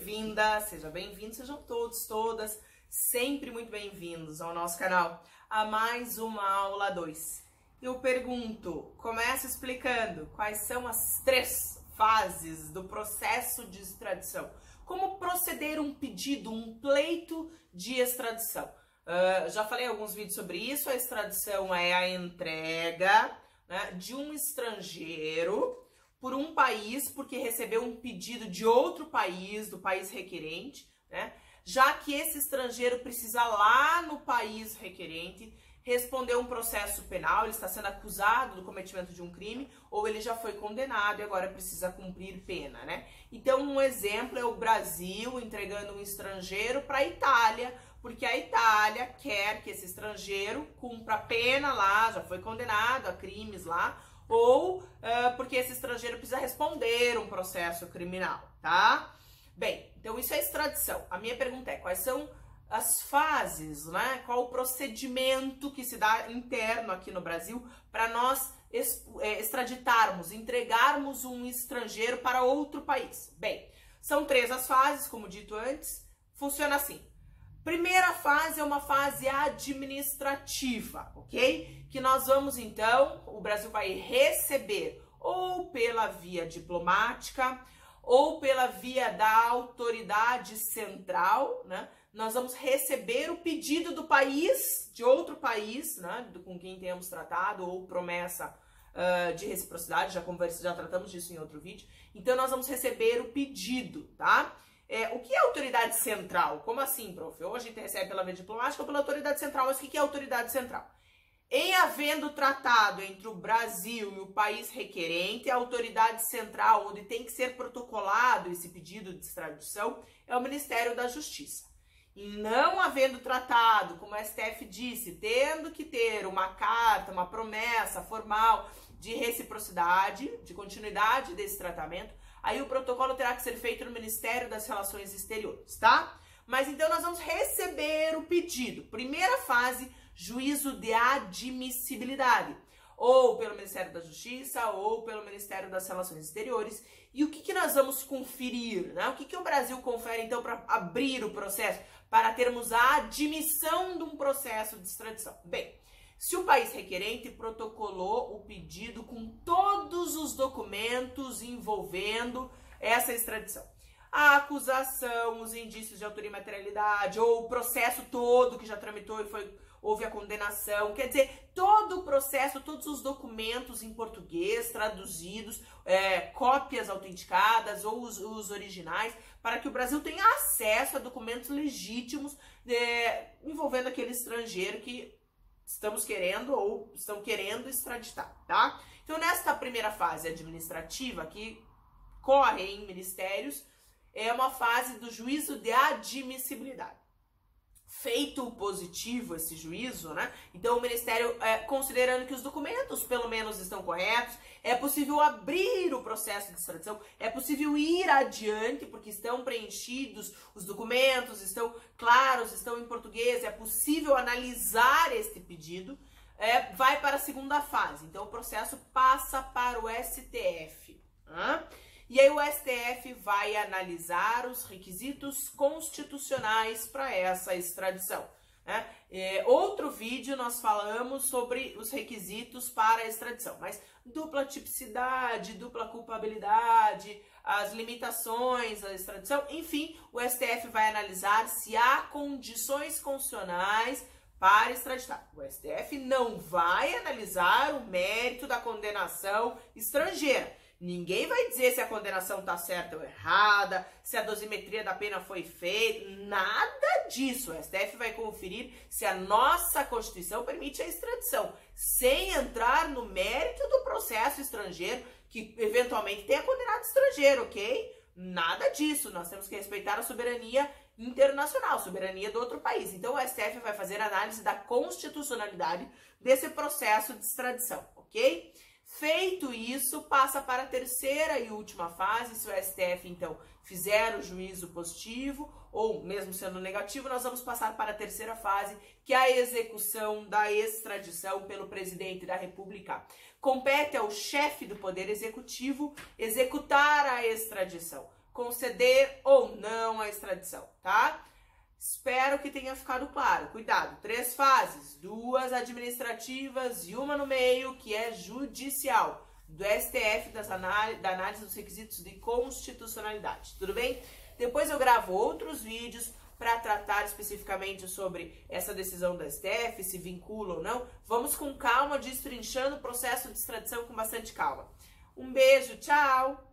bem-vinda, seja bem-vindo, sejam todos, todas, sempre muito bem-vindos ao nosso canal, a mais uma aula 2. Eu pergunto, começo explicando quais são as três fases do processo de extradição. Como proceder um pedido, um pleito de extradição. Uh, já falei alguns vídeos sobre isso, a extradição é a entrega né, de um estrangeiro por um país porque recebeu um pedido de outro país, do país requerente, né? Já que esse estrangeiro precisa lá no país requerente responder um processo penal, ele está sendo acusado do cometimento de um crime ou ele já foi condenado e agora precisa cumprir pena, né? Então, um exemplo é o Brasil entregando um estrangeiro para a Itália, porque a Itália quer que esse estrangeiro cumpra pena lá, já foi condenado a crimes lá, ou uh, porque esse estrangeiro precisa responder um processo criminal, tá? Bem, então isso é extradição. A minha pergunta é: quais são as fases, né? Qual o procedimento que se dá interno aqui no Brasil para nós é, extraditarmos, entregarmos um estrangeiro para outro país? Bem, são três as fases, como dito antes. Funciona assim: Primeira fase é uma fase administrativa, ok? Que nós vamos então, o Brasil vai receber ou pela via diplomática ou pela via da autoridade central, né? Nós vamos receber o pedido do país, de outro país, né? Com quem tenhamos tratado ou promessa uh, de reciprocidade, já conversa, já tratamos disso em outro vídeo. Então nós vamos receber o pedido, tá? É, o que é autoridade central? Como assim, prof? Ou a gente recebe pela via diplomática ou pela autoridade central. Mas o que é autoridade central? Em havendo tratado entre o Brasil e o país requerente, a autoridade central, onde tem que ser protocolado esse pedido de extradição, é o Ministério da Justiça. E não havendo tratado, como o STF disse, tendo que ter uma carta, uma promessa formal de reciprocidade, de continuidade desse tratamento, Aí o protocolo terá que ser feito no Ministério das Relações Exteriores, tá? Mas então nós vamos receber o pedido. Primeira fase, juízo de admissibilidade. Ou pelo Ministério da Justiça, ou pelo Ministério das Relações Exteriores. E o que, que nós vamos conferir? Né? O que, que o Brasil confere, então, para abrir o processo? Para termos a admissão de um processo de extradição. Bem, se o país requerente protocolou o pedido com todos os documentos envolvendo essa extradição. A acusação, os indícios de autoria e materialidade, ou o processo todo que já tramitou e foi houve a condenação, quer dizer, todo o processo, todos os documentos em português traduzidos, é, cópias autenticadas ou os, os, originais, para que o Brasil tenha acesso a documentos legítimos é, envolvendo aquele estrangeiro que estamos querendo ou estão querendo extraditar, tá? Então, nesta primeira fase administrativa, que corre em ministérios, é uma fase do juízo de admissibilidade feito positivo esse juízo, né? Então o Ministério, é, considerando que os documentos pelo menos estão corretos, é possível abrir o processo de extradição, é possível ir adiante, porque estão preenchidos os documentos, estão claros, estão em português, é possível analisar este pedido, é, vai para a segunda fase. Então o processo passa para o STF. Né? E aí o STF vai analisar os requisitos constitucionais para essa extradição. Né? É, outro vídeo nós falamos sobre os requisitos para a extradição, mas dupla tipicidade, dupla culpabilidade, as limitações da extradição, enfim, o STF vai analisar se há condições constitucionais para extraditar. O STF não vai analisar o mérito da condenação estrangeira. Ninguém vai dizer se a condenação está certa ou errada, se a dosimetria da pena foi feita, nada disso. O STF vai conferir se a nossa Constituição permite a extradição, sem entrar no mérito do processo estrangeiro que eventualmente tenha condenado estrangeiro, ok? Nada disso. Nós temos que respeitar a soberania internacional, soberania do outro país. Então o STF vai fazer análise da constitucionalidade desse processo de extradição, ok? Feito isso, passa para a terceira e última fase. Se o STF, então, fizer o juízo positivo, ou mesmo sendo negativo, nós vamos passar para a terceira fase, que é a execução da extradição pelo presidente da República. Compete ao chefe do Poder Executivo executar a extradição. conceder ou não a extradição, tá? Espero que tenha ficado claro. Cuidado, três fases: duas administrativas e uma no meio, que é judicial, do STF das da análise dos requisitos de constitucionalidade. Tudo bem? Depois eu gravo outros vídeos para tratar especificamente sobre essa decisão da STF, se vincula ou não. Vamos com calma, destrinchando o processo de extradição com bastante calma. Um beijo, tchau!